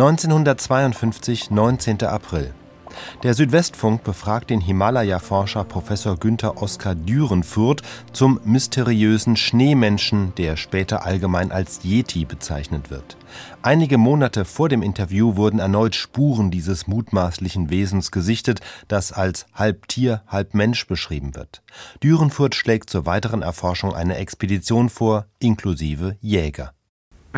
1952, 19. April. Der Südwestfunk befragt den Himalaya-Forscher Professor Günther Oskar Dürenfurt zum mysteriösen Schneemenschen, der später allgemein als Yeti bezeichnet wird. Einige Monate vor dem Interview wurden erneut Spuren dieses mutmaßlichen Wesens gesichtet, das als halb Tier, halb Mensch beschrieben wird. Dürenfurt schlägt zur weiteren Erforschung eine Expedition vor, inklusive Jäger.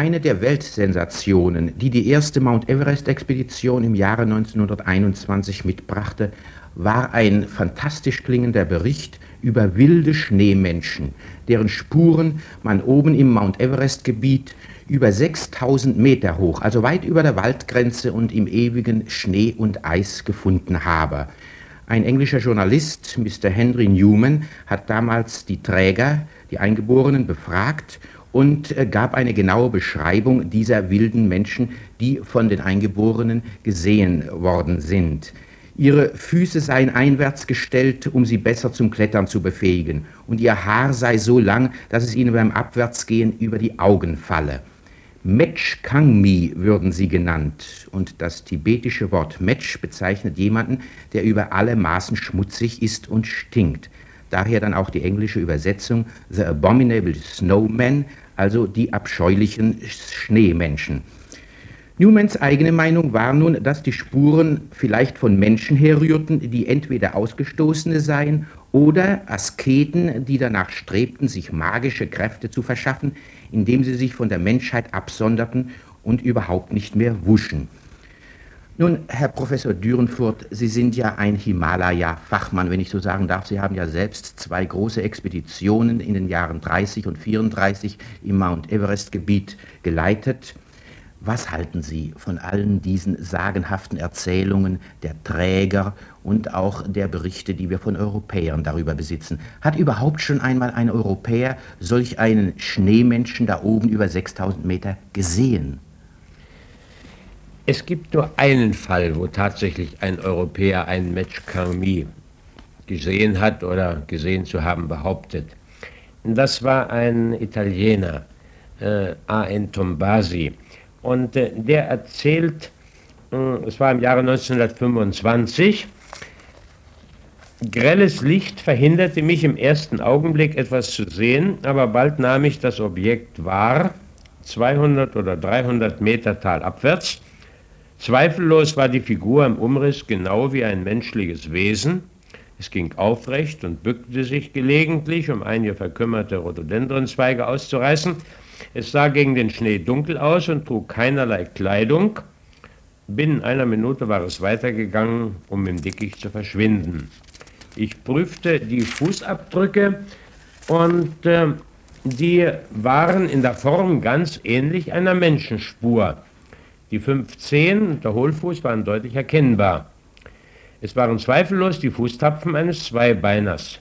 Eine der Weltsensationen, die die erste Mount Everest-Expedition im Jahre 1921 mitbrachte, war ein fantastisch klingender Bericht über wilde Schneemenschen, deren Spuren man oben im Mount Everest-Gebiet über 6000 Meter hoch, also weit über der Waldgrenze und im ewigen Schnee und Eis gefunden habe. Ein englischer Journalist, Mr. Henry Newman, hat damals die Träger, die Eingeborenen, befragt und äh, gab eine genaue Beschreibung dieser wilden Menschen, die von den Eingeborenen gesehen worden sind. Ihre Füße seien einwärts gestellt, um sie besser zum Klettern zu befähigen, und ihr Haar sei so lang, dass es ihnen beim Abwärtsgehen über die Augen falle. Metsch Kangmi würden sie genannt, und das tibetische Wort Metsch bezeichnet jemanden, der über alle Maßen schmutzig ist und stinkt. Daher dann auch die englische Übersetzung The Abominable Snowmen, also die abscheulichen Schneemenschen. Newmans eigene Meinung war nun, dass die Spuren vielleicht von Menschen herrührten, die entweder Ausgestoßene seien oder Asketen, die danach strebten, sich magische Kräfte zu verschaffen, indem sie sich von der Menschheit absonderten und überhaupt nicht mehr wuschen. Nun, Herr Professor Dürenfurt, Sie sind ja ein Himalaya-Fachmann, wenn ich so sagen darf. Sie haben ja selbst zwei große Expeditionen in den Jahren 30 und 34 im Mount Everest-Gebiet geleitet. Was halten Sie von allen diesen sagenhaften Erzählungen der Träger und auch der Berichte, die wir von Europäern darüber besitzen? Hat überhaupt schon einmal ein Europäer solch einen Schneemenschen da oben über 6000 Meter gesehen? Es gibt nur einen Fall, wo tatsächlich ein Europäer einen Match Carmi gesehen hat oder gesehen zu haben behauptet. Das war ein Italiener, äh, A.N. Tombasi. Und äh, der erzählt, äh, es war im Jahre 1925, grelles Licht verhinderte mich im ersten Augenblick etwas zu sehen, aber bald nahm ich das Objekt wahr, 200 oder 300 Meter talabwärts, Zweifellos war die Figur im Umriss genau wie ein menschliches Wesen. Es ging aufrecht und bückte sich gelegentlich, um einige verkümmerte Rhododendronzweige auszureißen. Es sah gegen den Schnee dunkel aus und trug keinerlei Kleidung. Binnen einer Minute war es weitergegangen, um im Dickicht zu verschwinden. Ich prüfte die Fußabdrücke und äh, die waren in der Form ganz ähnlich einer Menschenspur. Die fünf Zehen, der Hohlfuß, waren deutlich erkennbar. Es waren zweifellos die Fußtapfen eines Zweibeiners.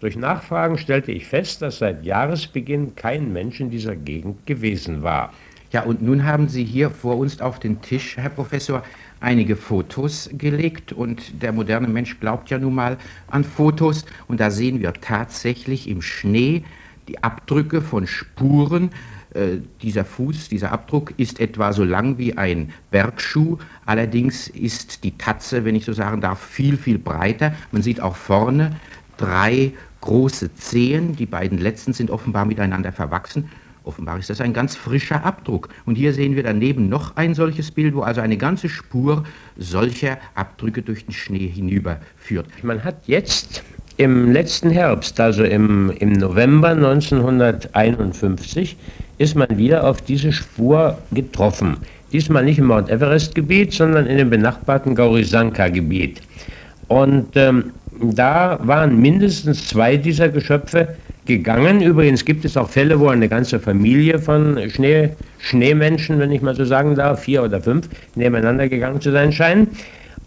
Durch Nachfragen stellte ich fest, dass seit Jahresbeginn kein Mensch in dieser Gegend gewesen war. Ja, und nun haben Sie hier vor uns auf den Tisch, Herr Professor, einige Fotos gelegt und der moderne Mensch glaubt ja nun mal an Fotos und da sehen wir tatsächlich im Schnee die Abdrücke von Spuren äh, dieser Fuß, dieser Abdruck ist etwa so lang wie ein Bergschuh, allerdings ist die Tatze, wenn ich so sagen darf, viel, viel breiter. Man sieht auch vorne drei große Zehen, die beiden letzten sind offenbar miteinander verwachsen. Offenbar ist das ein ganz frischer Abdruck. Und hier sehen wir daneben noch ein solches Bild, wo also eine ganze Spur solcher Abdrücke durch den Schnee hinüberführt. Man hat jetzt im letzten Herbst, also im, im November 1951, ist man wieder auf diese Spur getroffen. Diesmal nicht im Mount Everest-Gebiet, sondern in dem benachbarten Gaurisanka-Gebiet. Und ähm, da waren mindestens zwei dieser Geschöpfe gegangen. Übrigens gibt es auch Fälle, wo eine ganze Familie von Schnee, Schneemenschen, wenn ich mal so sagen darf, vier oder fünf, nebeneinander gegangen zu sein scheinen.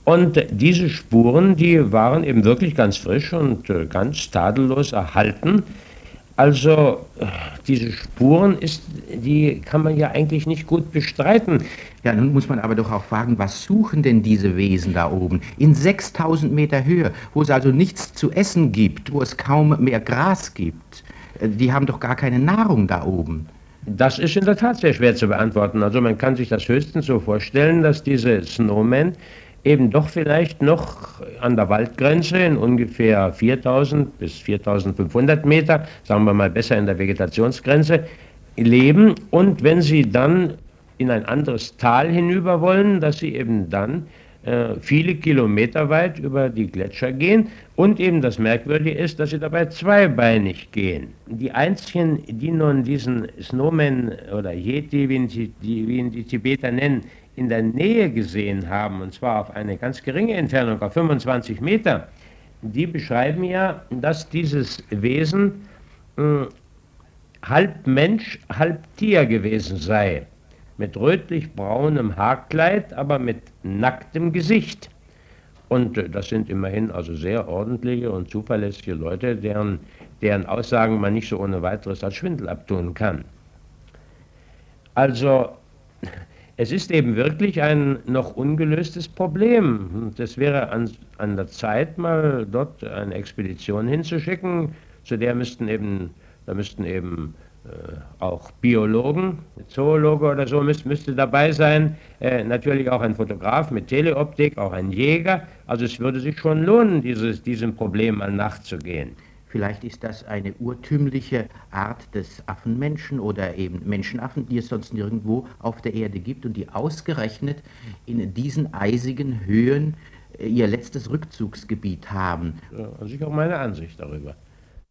Und diese Spuren, die waren eben wirklich ganz frisch und äh, ganz tadellos erhalten. Also diese Spuren ist, die kann man ja eigentlich nicht gut bestreiten. Ja, nun muss man aber doch auch fragen, was suchen denn diese Wesen da oben? In 6000 Meter Höhe, wo es also nichts zu essen gibt, wo es kaum mehr Gras gibt. Äh, die haben doch gar keine Nahrung da oben. Das ist in der Tat sehr schwer zu beantworten. Also man kann sich das höchstens so vorstellen, dass diese Snowmen eben doch vielleicht noch an der Waldgrenze in ungefähr 4000 bis 4500 Meter, sagen wir mal besser in der Vegetationsgrenze, leben und wenn sie dann in ein anderes Tal hinüber wollen, dass sie eben dann äh, viele Kilometer weit über die Gletscher gehen und eben das Merkwürdige ist, dass sie dabei zweibeinig gehen. Die einzigen, die nun diesen Snowman oder Yeti, wie ihn die, wie ihn die Tibeter nennen, in der Nähe gesehen haben, und zwar auf eine ganz geringe Entfernung, auf 25 Meter, die beschreiben ja, dass dieses Wesen äh, halb Mensch, halb Tier gewesen sei, mit rötlich-braunem Haarkleid, aber mit nacktem Gesicht. Und äh, das sind immerhin also sehr ordentliche und zuverlässige Leute, deren, deren Aussagen man nicht so ohne weiteres als Schwindel abtun kann. Also es ist eben wirklich ein noch ungelöstes Problem. Es wäre an, an der Zeit, mal dort eine Expedition hinzuschicken, zu der müssten eben, da müssten eben äh, auch Biologen, Zoologe oder so müsste, müsste dabei sein, äh, natürlich auch ein Fotograf mit Teleoptik, auch ein Jäger. Also es würde sich schon lohnen, dieses, diesem Problem mal nachzugehen. Vielleicht ist das eine urtümliche Art des Affenmenschen oder eben Menschenaffen, die es sonst nirgendwo auf der Erde gibt und die ausgerechnet in diesen eisigen Höhen äh, ihr letztes Rückzugsgebiet haben. Ja, also ich habe meine Ansicht darüber.